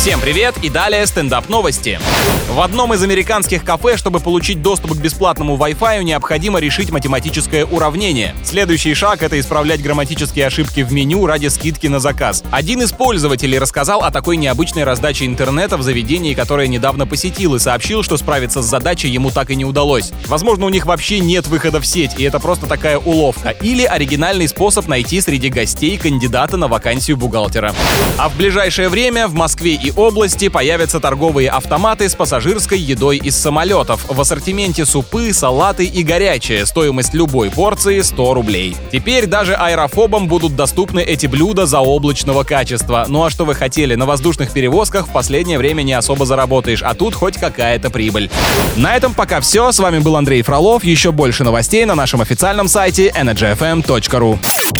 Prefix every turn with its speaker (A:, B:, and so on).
A: Всем привет и далее стендап новости. В одном из американских кафе, чтобы получить доступ к бесплатному Wi-Fi, необходимо решить математическое уравнение. Следующий шаг — это исправлять грамматические ошибки в меню ради скидки на заказ. Один из пользователей рассказал о такой необычной раздаче интернета в заведении, которое недавно посетил, и сообщил, что справиться с задачей ему так и не удалось. Возможно, у них вообще нет выхода в сеть, и это просто такая уловка. Или оригинальный способ найти среди гостей кандидата на вакансию бухгалтера. А в ближайшее время в Москве и области появятся торговые автоматы с пассажирской едой из самолетов. В ассортименте супы, салаты и горячее. Стоимость любой порции 100 рублей. Теперь даже аэрофобам будут доступны эти блюда за облачного качества. Ну а что вы хотели? На воздушных перевозках в последнее время не особо заработаешь, а тут хоть какая-то прибыль. На этом пока все. С вами был Андрей Фролов. Еще больше новостей на нашем официальном сайте energyfm.ru.